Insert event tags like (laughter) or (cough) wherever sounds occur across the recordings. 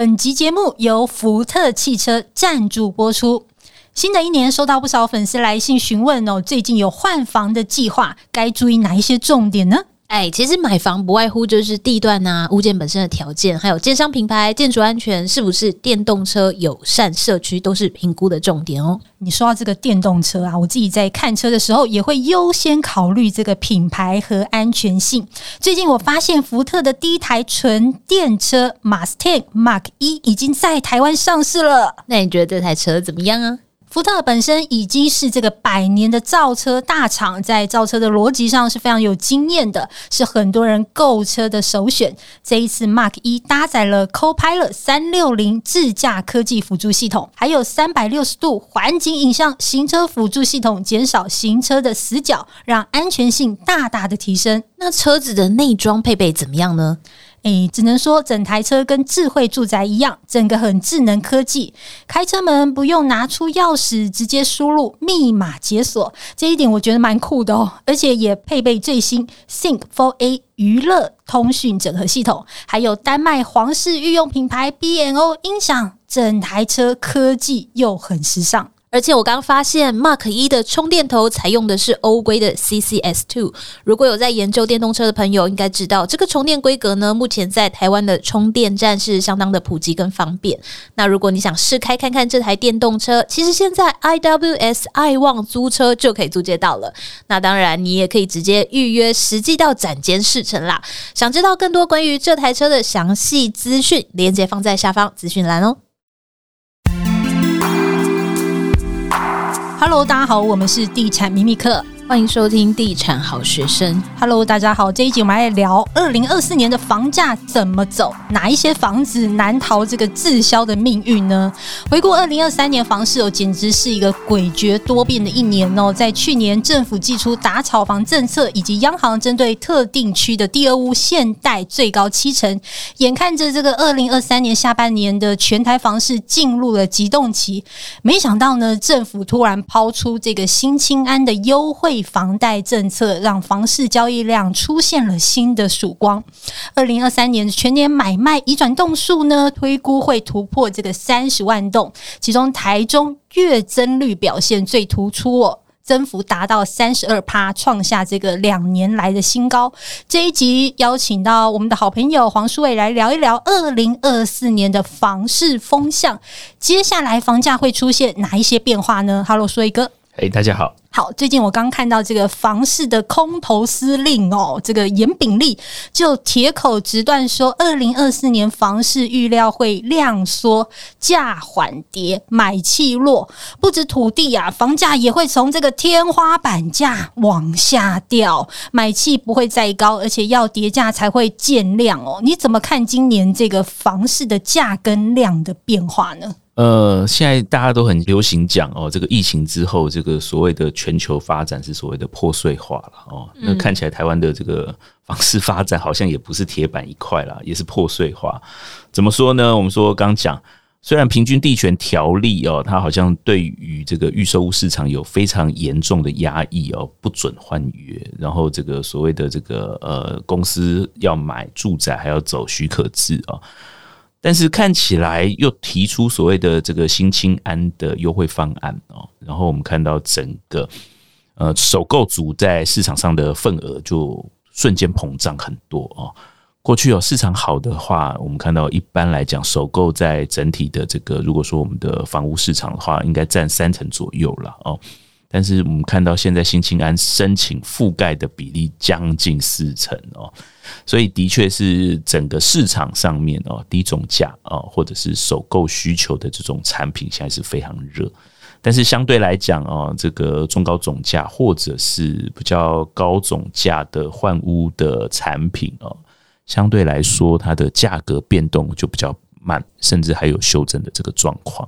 本集节目由福特汽车赞助播出。新的一年，收到不少粉丝来信询问哦，最近有换房的计划，该注意哪一些重点呢？哎，其实买房不外乎就是地段啊、物件本身的条件，还有建商品牌、建筑安全是不是电动车友善社区，都是评估的重点哦。你说到这个电动车啊，我自己在看车的时候也会优先考虑这个品牌和安全性。最近我发现福特的第一台纯电车 Mustang Mark 一已经在台湾上市了。那你觉得这台车怎么样啊？福特本身已经是这个百年的造车大厂，在造车的逻辑上是非常有经验的，是很多人购车的首选。这一次 Mach E 搭载了 Copilot 三六零智驾科技辅助系统，还有三百六十度环景影像行车辅助系统，减少行车的死角，让安全性大大的提升。那车子的内装配备怎么样呢？诶，只能说整台车跟智慧住宅一样，整个很智能科技。开车门不用拿出钥匙，直接输入密码解锁，这一点我觉得蛮酷的哦。而且也配备最新 Sync 4A 娱乐通讯整合系统，还有丹麦皇室御用品牌 B N O 音响，整台车科技又很时尚。而且我刚发现，Mark 一的充电头采用的是欧规的 CCS2。如果有在研究电动车的朋友，应该知道这个充电规格呢，目前在台湾的充电站是相当的普及跟方便。那如果你想试开看看这台电动车，其实现在 IWS 爱望租车就可以租借到了。那当然，你也可以直接预约实际到展间试乘啦。想知道更多关于这台车的详细资讯，链接放在下方资讯栏哦。Hello，大家好，我们是地产秘密客。欢迎收听地产好学生。Hello，大家好，这一集我们来聊二零二四年的房价怎么走，哪一些房子难逃这个滞销的命运呢？回顾二零二三年房市哦，简直是一个诡谲多变的一年哦。在去年政府祭出打炒房政策，以及央行针对特定区的第二屋限贷最高七成，眼看着这个二零二三年下半年的全台房市进入了急冻期，没想到呢，政府突然抛出这个新青安的优惠。房贷政策让房市交易量出现了新的曙光。二零二三年全年买卖移转栋数呢，推估会突破这个三十万栋，其中台中月增率表现最突出哦，增幅达到三十二趴，创下这个两年来的新高。这一集邀请到我们的好朋友黄书伟来聊一聊二零二四年的房市风向，接下来房价会出现哪一些变化呢？Hello，书伟哥，哎大家好。好，最近我刚看到这个房市的空头司令哦，这个颜炳立就铁口直断说，二零二四年房市预料会量缩，价缓跌，买气弱，不止土地啊，房价也会从这个天花板价往下掉，买气不会再高，而且要跌价才会见量哦。你怎么看今年这个房市的价跟量的变化呢？呃，现在大家都很流行讲哦，这个疫情之后，这个所谓的全球发展是所谓的破碎化了哦。那看起来台湾的这个房市发展好像也不是铁板一块啦，也是破碎化。怎么说呢？我们说刚讲，虽然平均地权条例哦，它好像对于这个预售屋市场有非常严重的压抑哦，不准换约，然后这个所谓的这个呃公司要买住宅还要走许可制啊。但是看起来又提出所谓的这个新青安的优惠方案哦，然后我们看到整个呃首购族在市场上的份额就瞬间膨胀很多哦。过去有市场好的话，我们看到一般来讲首购在整体的这个如果说我们的房屋市场的话，应该占三成左右了哦。但是我们看到现在新青安申请覆盖的比例将近四成哦，所以的确是整个市场上面哦低总价哦或者是首购需求的这种产品现在是非常热，但是相对来讲哦，这个中高总价或者是比较高总价的换屋的产品哦，相对来说它的价格变动就比较慢，甚至还有修正的这个状况，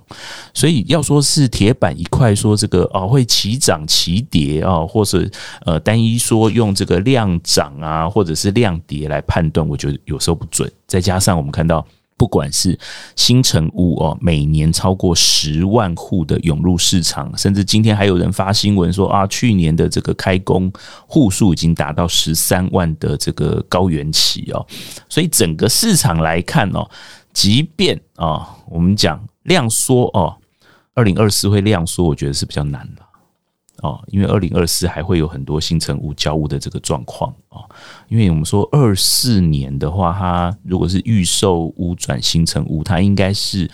所以要说是铁板一块，说这个哦会齐涨齐跌啊，或者呃单一说用这个量涨啊，或者是量跌来判断，我觉得有时候不准。再加上我们看到，不管是新成屋哦，每年超过十万户的涌入市场，甚至今天还有人发新闻说啊，去年的这个开工户数已经达到十三万的这个高原期哦，所以整个市场来看哦。即便啊，我们讲量缩哦，二零二四会量缩，我觉得是比较难的哦，因为二零二四还会有很多新成屋交屋的这个状况哦。因为我们说二四年的话，它如果是预售屋转新成屋，它应该是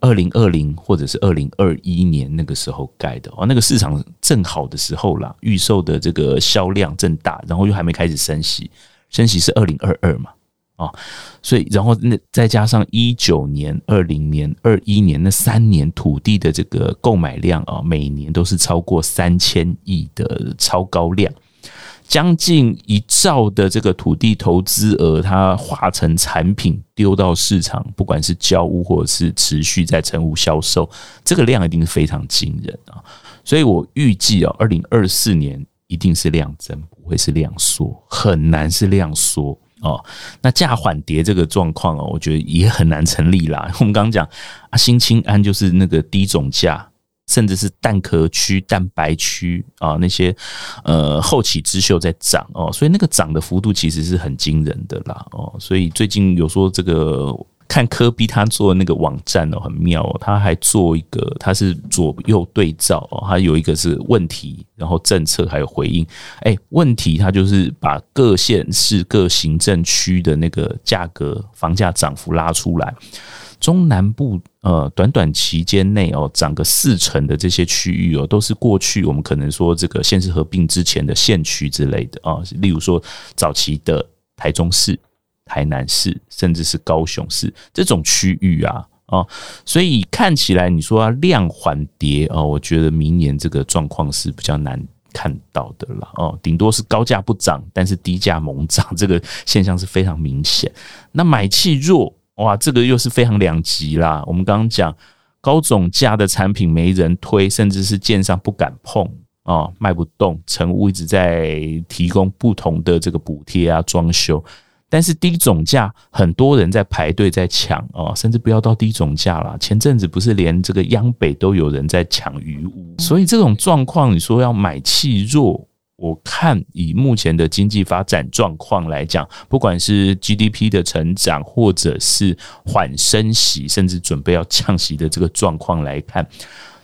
二零二零或者是二零二一年那个时候盖的哦，那个市场正好的时候啦，预售的这个销量正大，然后又还没开始升息，升息是二零二二嘛。哦，所以然后那再加上一九年、二零年、二一年那三年土地的这个购买量啊，每年都是超过三千亿的超高量，将近一兆的这个土地投资额，它化成产品丢到市场，不管是交屋或者是持续在成屋销售，这个量一定是非常惊人啊！所以我预计啊，二零二四年一定是量增，不会是量缩，很难是量缩。哦，那价缓跌这个状况哦，我觉得也很难成立啦。(laughs) 我们刚刚讲啊，新青安就是那个低总价，甚至是蛋壳区、蛋白区啊那些呃后起之秀在涨哦，所以那个涨的幅度其实是很惊人的啦哦。所以最近有说这个。看科比他做的那个网站哦，很妙哦。他还做一个，他是左右对照哦。他有一个是问题，然后政策还有回应。哎，问题他就是把各县市各行政区的那个价格房价涨幅拉出来。中南部呃，短短期间内哦，涨个四成的这些区域哦，都是过去我们可能说这个县市合并之前的县区之类的啊。例如说早期的台中市。台南市甚至是高雄市这种区域啊，哦，所以看起来你说量缓跌哦，我觉得明年这个状况是比较难看到的了哦，顶多是高价不涨，但是低价猛涨，(laughs) 这个现象是非常明显。那买气弱哇，这个又是非常两极啦。我们刚刚讲高总价的产品没人推，甚至是建商不敢碰哦，卖不动，成屋一直在提供不同的这个补贴啊，装修。但是低总价，很多人在排队在抢哦，甚至不要到低总价了。前阵子不是连这个央北都有人在抢鱼屋，所以这种状况，你说要买气弱，我看以目前的经济发展状况来讲，不管是 GDP 的成长，或者是缓升息，甚至准备要降息的这个状况来看，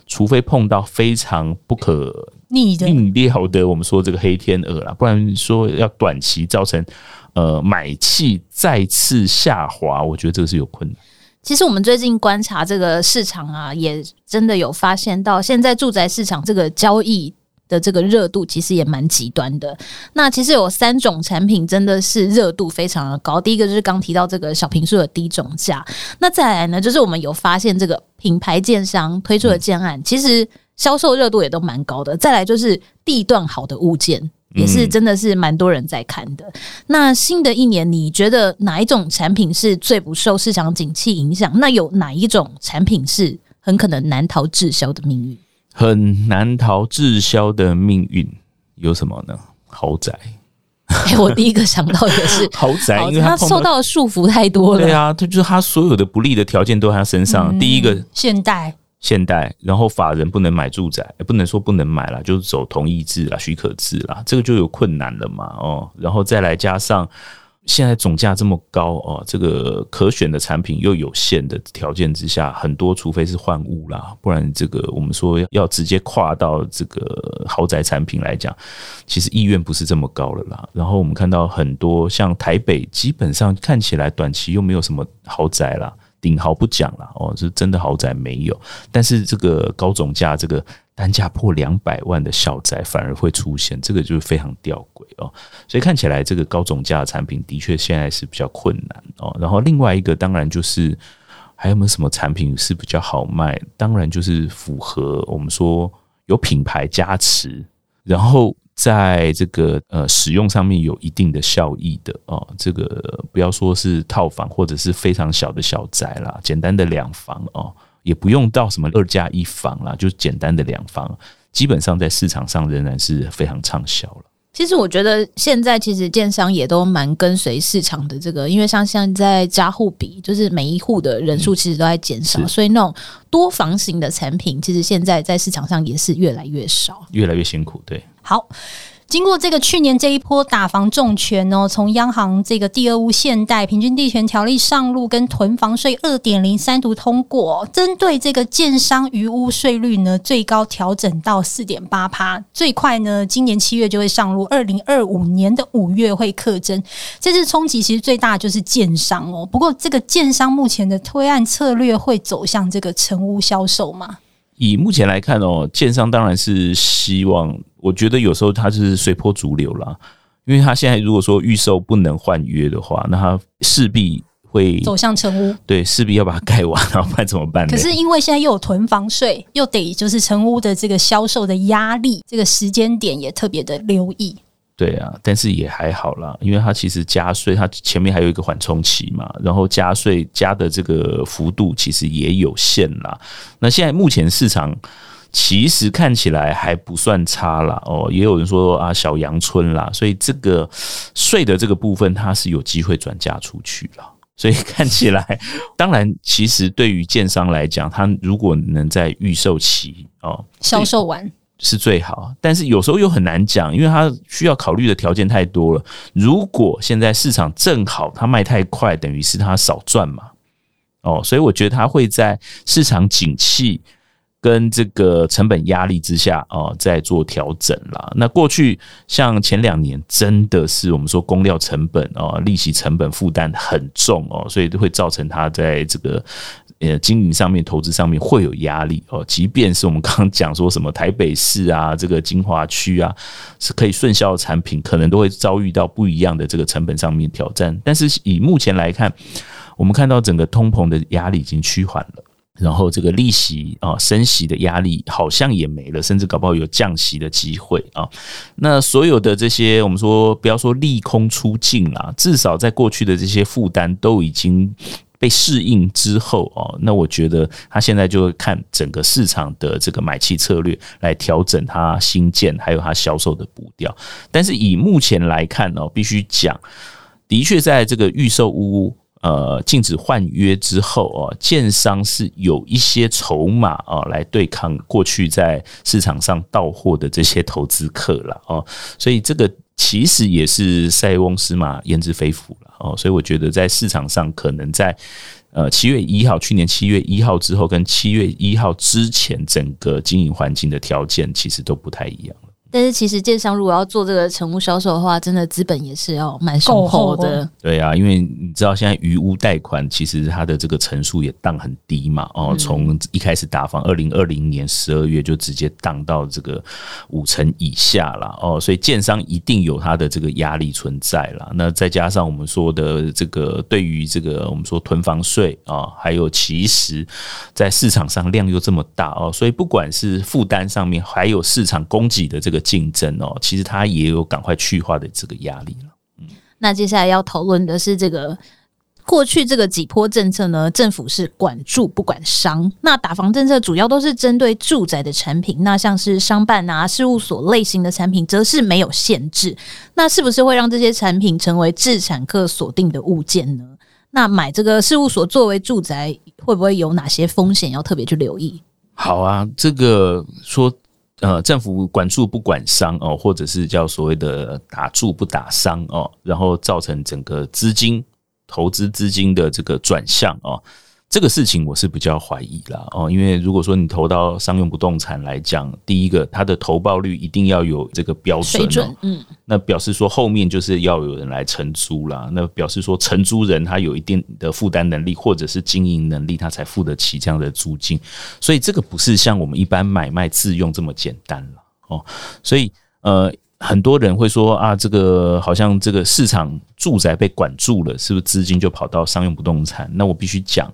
除非碰到非常不可逆料的，我们说这个黑天鹅啦，不然说要短期造成。呃，买气再次下滑，我觉得这个是有困难。其实我们最近观察这个市场啊，也真的有发现到，现在住宅市场这个交易的这个热度其实也蛮极端的。那其实有三种产品真的是热度非常的高。第一个就是刚提到这个小平数的低总价，那再来呢，就是我们有发现这个品牌建商推出的建案，其实销售热度也都蛮高的。再来就是地段好的物件。也是真的是蛮多人在看的。那新的一年，你觉得哪一种产品是最不受市场景气影响？那有哪一种产品是很可能难逃滞销的命运？很难逃滞销的命运有什么呢？豪宅。(laughs) 哎、欸，我第一个想到的是 (laughs) 豪宅，因为他受到的束缚太多了。对啊，他就是他所有的不利的条件都在他身上。嗯、第一个，现代。现代，然后法人不能买住宅，也不能说不能买了，就是走同意制啦、许可制啦，这个就有困难了嘛，哦，然后再来加上现在总价这么高哦，这个可选的产品又有限的条件之下，很多除非是换物啦，不然这个我们说要直接跨到这个豪宅产品来讲，其实意愿不是这么高了啦。然后我们看到很多像台北，基本上看起来短期又没有什么豪宅啦。顶豪不讲了哦，是真的豪宅没有，但是这个高总价，这个单价破两百万的小宅反而会出现，这个就是非常吊诡哦。所以看起来这个高总价的产品的确现在是比较困难哦。然后另外一个当然就是还有没有什么产品是比较好卖？当然就是符合我们说有品牌加持，然后。在这个呃使用上面有一定的效益的哦，这个不要说是套房或者是非常小的小宅啦，简单的两房哦，也不用到什么二加一房啦，就是简单的两房，基本上在市场上仍然是非常畅销了。其实我觉得现在其实建商也都蛮跟随市场的这个，因为像现在家户比，就是每一户的人数其实都在减少，所以那种多房型的产品，其实现在在市场上也是越来越少，越来越辛苦。对，好，经过这个去年这一波打房重拳哦，从央行这个第二屋限贷、平均地权条例上路，跟囤房税二点零三读通过，针对这个建商余屋税率呢，最高调整到四点八趴，最快呢今年七月就会上路，二零二五年的五月会课征。这次冲击其实最大就是建商哦，不过这个建商目前的推案策略会走向这个成屋销售吗？以目前来看哦，建商当然是希望，我觉得有时候他是随波逐流啦，因为他现在如果说预售不能换约的话，那他势必会走向成屋，对，势必要把它盖完，然后不然怎么办呢？可是因为现在又有囤房税，又得就是成屋的这个销售的压力，这个时间点也特别的留意。对啊，但是也还好啦，因为它其实加税，它前面还有一个缓冲期嘛，然后加税加的这个幅度其实也有限啦。那现在目前市场其实看起来还不算差啦，哦，也有人说啊小阳春啦，所以这个税的这个部分它是有机会转嫁出去了。所以看起来，(laughs) 当然其实对于建商来讲，他如果能在预售期哦销售完。是最好，但是有时候又很难讲，因为它需要考虑的条件太多了。如果现在市场正好它卖太快，等于是它少赚嘛。哦，所以我觉得它会在市场景气跟这个成本压力之下哦，再做调整啦。那过去像前两年真的是我们说工料成本哦，利息成本负担很重哦，所以都会造成它在这个。呃，经营上面、投资上面会有压力哦。即便是我们刚刚讲说什么台北市啊，这个金华区啊，是可以顺销的产品，可能都会遭遇到不一样的这个成本上面挑战。但是以目前来看，我们看到整个通膨的压力已经趋缓了，然后这个利息啊升息的压力好像也没了，甚至搞不好有降息的机会啊。那所有的这些，我们说不要说利空出尽啦，至少在过去的这些负担都已经。被适应之后哦，那我觉得他现在就会看整个市场的这个买气策略来调整它新建还有它销售的步调。但是以目前来看哦，必须讲，的确在这个预售屋呃禁止换约之后哦，建商是有一些筹码啊来对抗过去在市场上到货的这些投资客了哦，所以这个。其实也是塞翁失马焉知非福了哦，所以我觉得在市场上可能在呃七月一号，去年七月一号之后跟七月一号之前，整个经营环境的条件其实都不太一样。但是其实建商如果要做这个成屋销售的话，真的资本也是要蛮雄厚的。对啊，因为你知道现在余屋贷款其实它的这个成数也降很低嘛。哦，从一开始打房，二零二零年十二月就直接降到这个五成以下了。哦，所以建商一定有它的这个压力存在了。那再加上我们说的这个对于这个我们说囤房税啊，还有其实在市场上量又这么大哦，所以不管是负担上面，还有市场供给的这个。竞争哦，其实它也有赶快去化的这个压力了。嗯，那接下来要讨论的是这个过去这个几波政策呢，政府是管住不管商。那打房政策主要都是针对住宅的产品，那像是商办啊、事务所类型的产品，则是没有限制。那是不是会让这些产品成为置产客锁定的物件呢？那买这个事务所作为住宅，会不会有哪些风险要特别去留意？好啊，这个说。呃，政府管住不管商哦，或者是叫所谓的打住不打商哦，然后造成整个资金投资资金的这个转向哦。这个事情我是比较怀疑啦哦，因为如果说你投到商用不动产来讲，第一个它的投报率一定要有这个标准，嗯，那表示说后面就是要有人来承租啦，那表示说承租人他有一定的负担能力或者是经营能力，他才付得起这样的租金，所以这个不是像我们一般买卖自用这么简单了哦，所以呃。很多人会说啊，这个好像这个市场住宅被管住了，是不是资金就跑到商用不动产？那我必须讲，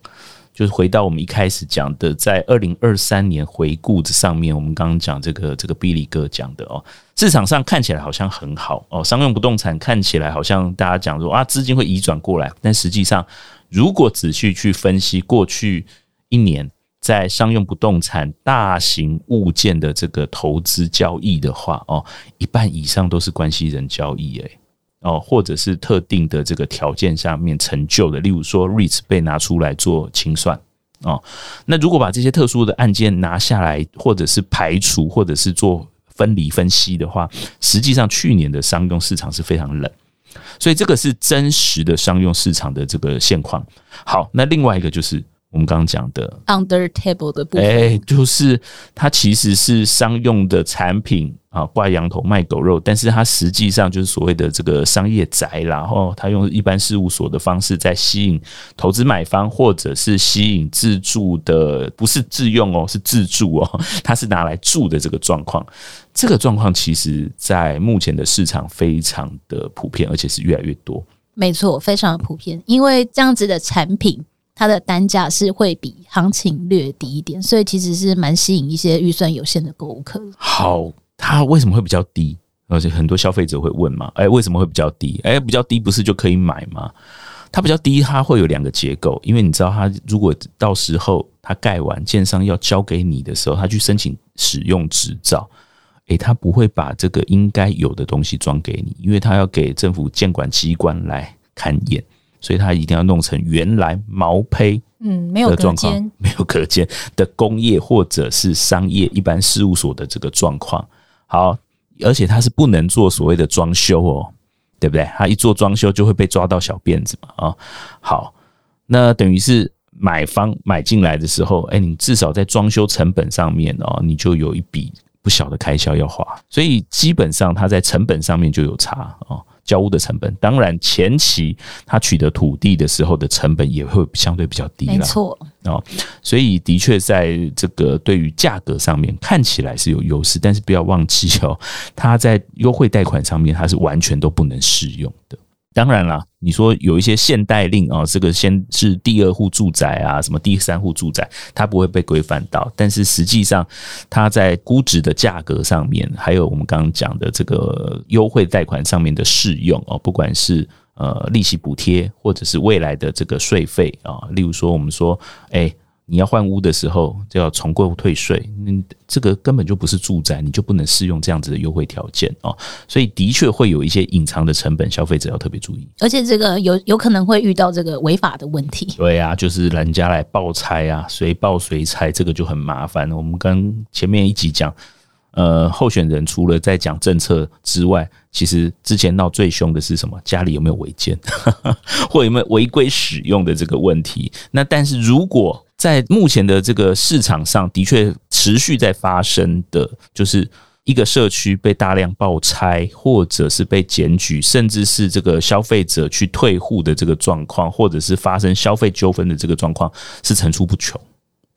就是回到我们一开始讲的，在二零二三年回顾这上面，我们刚刚讲这个这个比利哥讲的哦，市场上看起来好像很好哦，商用不动产看起来好像大家讲说啊，资金会移转过来，但实际上如果仔细去分析过去一年。在商用不动产大型物件的这个投资交易的话，哦，一半以上都是关系人交易，诶，哦，或者是特定的这个条件下面成就的，例如说 REITs 被拿出来做清算，哦，那如果把这些特殊的案件拿下来，或者是排除，或者是做。分离分析的话，实际上去年的商用市场是非常冷，所以这个是真实的商用市场的这个现况。好，那另外一个就是。我们刚刚讲的 under table 的部分，哎，就是它其实是商用的产品啊，挂羊头卖狗肉，但是它实际上就是所谓的这个商业宅，然后它用一般事务所的方式在吸引投资买方，或者是吸引自住的，不是自用哦，是自住哦，(laughs) 它是拿来住的这个状况。这个状况其实在目前的市场非常的普遍，而且是越来越多。没错，非常的普遍，因为这样子的产品。它的单价是会比行情略低一点，所以其实是蛮吸引一些预算有限的购物客。好，它为什么会比较低？而且很多消费者会问嘛，哎，为什么会比较低？哎，比较低不是就可以买吗？它比较低，它会有两个结构，因为你知道，它如果到时候它盖完，建商要交给你的时候，他去申请使用执照，哎，他不会把这个应该有的东西装给你，因为他要给政府监管机关来勘验。所以它一定要弄成原来毛坯，嗯，没有隔间，没有隔间的工业或者是商业一般事务所的这个状况。好，而且它是不能做所谓的装修哦，对不对？它一做装修就会被抓到小辫子嘛啊。好，那等于是买方买进来的时候，哎，你至少在装修成本上面哦，你就有一笔不小的开销要花。所以基本上它在成本上面就有差哦。交屋的成本，当然前期他取得土地的时候的成本也会相对比较低了，没错哦，所以的确在这个对于价格上面看起来是有优势，但是不要忘记哦，它在优惠贷款上面它是完全都不能适用的。当然啦，你说有一些限贷令啊，这个先是第二户住宅啊，什么第三户住宅，它不会被规范到。但是实际上，它在估值的价格上面，还有我们刚刚讲的这个优惠贷款上面的适用哦，不管是呃利息补贴，或者是未来的这个税费啊，例如说我们说，哎。你要换屋的时候就要重购退税，嗯，这个根本就不是住宅，你就不能适用这样子的优惠条件哦。所以的确会有一些隐藏的成本，消费者要特别注意。而且这个有有可能会遇到这个违法的问题。对啊，就是人家来报拆啊，随报随拆，这个就很麻烦。我们跟前面一集讲，呃，候选人除了在讲政策之外，其实之前闹最凶的是什么？家里有没有违建，(laughs) 或有没有违规使用的这个问题？那但是如果在目前的这个市场上的确持续在发生的，就是一个社区被大量爆拆，或者是被检举，甚至是这个消费者去退户的这个状况，或者是发生消费纠纷的这个状况，是层出不穷。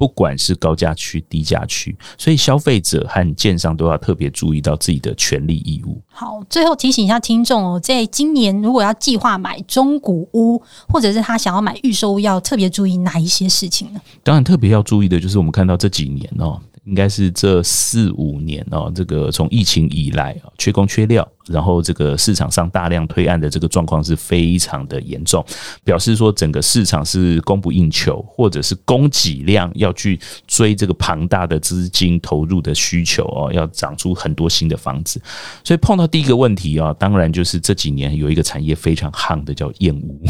不管是高价区、低价区，所以消费者和建商都要特别注意到自己的权利义务。好，最后提醒一下听众哦，在今年如果要计划买中古屋，或者是他想要买预售屋，要特别注意哪一些事情呢？当然，特别要注意的就是我们看到这几年哦。应该是这四五年哦，这个从疫情以来啊，缺工缺料，然后这个市场上大量推案的这个状况是非常的严重，表示说整个市场是供不应求，或者是供给量要去追这个庞大的资金投入的需求哦，要长出很多新的房子，所以碰到第一个问题啊，当然就是这几年有一个产业非常夯的叫燕屋。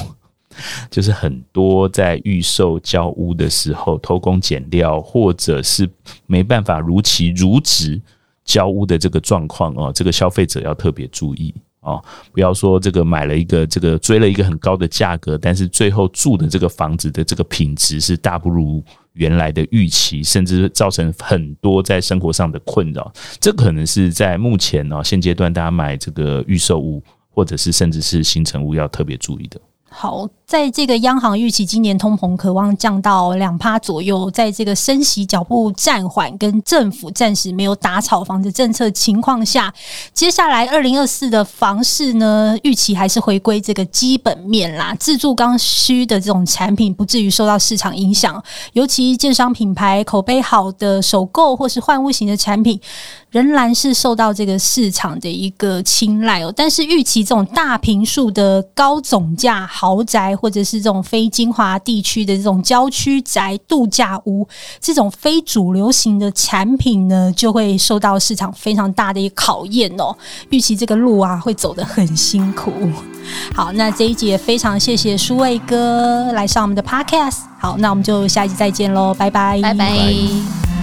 就是很多在预售交屋的时候偷工减料，或者是没办法如期如质交屋的这个状况哦，这个消费者要特别注意哦，不要说这个买了一个这个追了一个很高的价格，但是最后住的这个房子的这个品质是大不如原来的预期，甚至造成很多在生活上的困扰。这可能是在目前哦现阶段大家买这个预售屋，或者是甚至是新成屋要特别注意的。好，在这个央行预期今年通膨可望降到两趴左右，在这个升息脚步暂缓跟政府暂时没有打炒房的政策情况下，接下来二零二四的房市呢，预期还是回归这个基本面啦，自住刚需的这种产品不至于受到市场影响，尤其建商品牌口碑好的首购或是换屋型的产品。仍然是受到这个市场的一个青睐哦，但是预期这种大坪数的高总价豪宅，或者是这种非精华地区的这种郊区宅、度假屋，这种非主流型的产品呢，就会受到市场非常大的一个考验哦。预期这个路啊，会走得很辛苦。好，那这一集非常谢谢舒卫哥来上我们的 Podcast。好，那我们就下一集再见喽，拜拜，拜拜。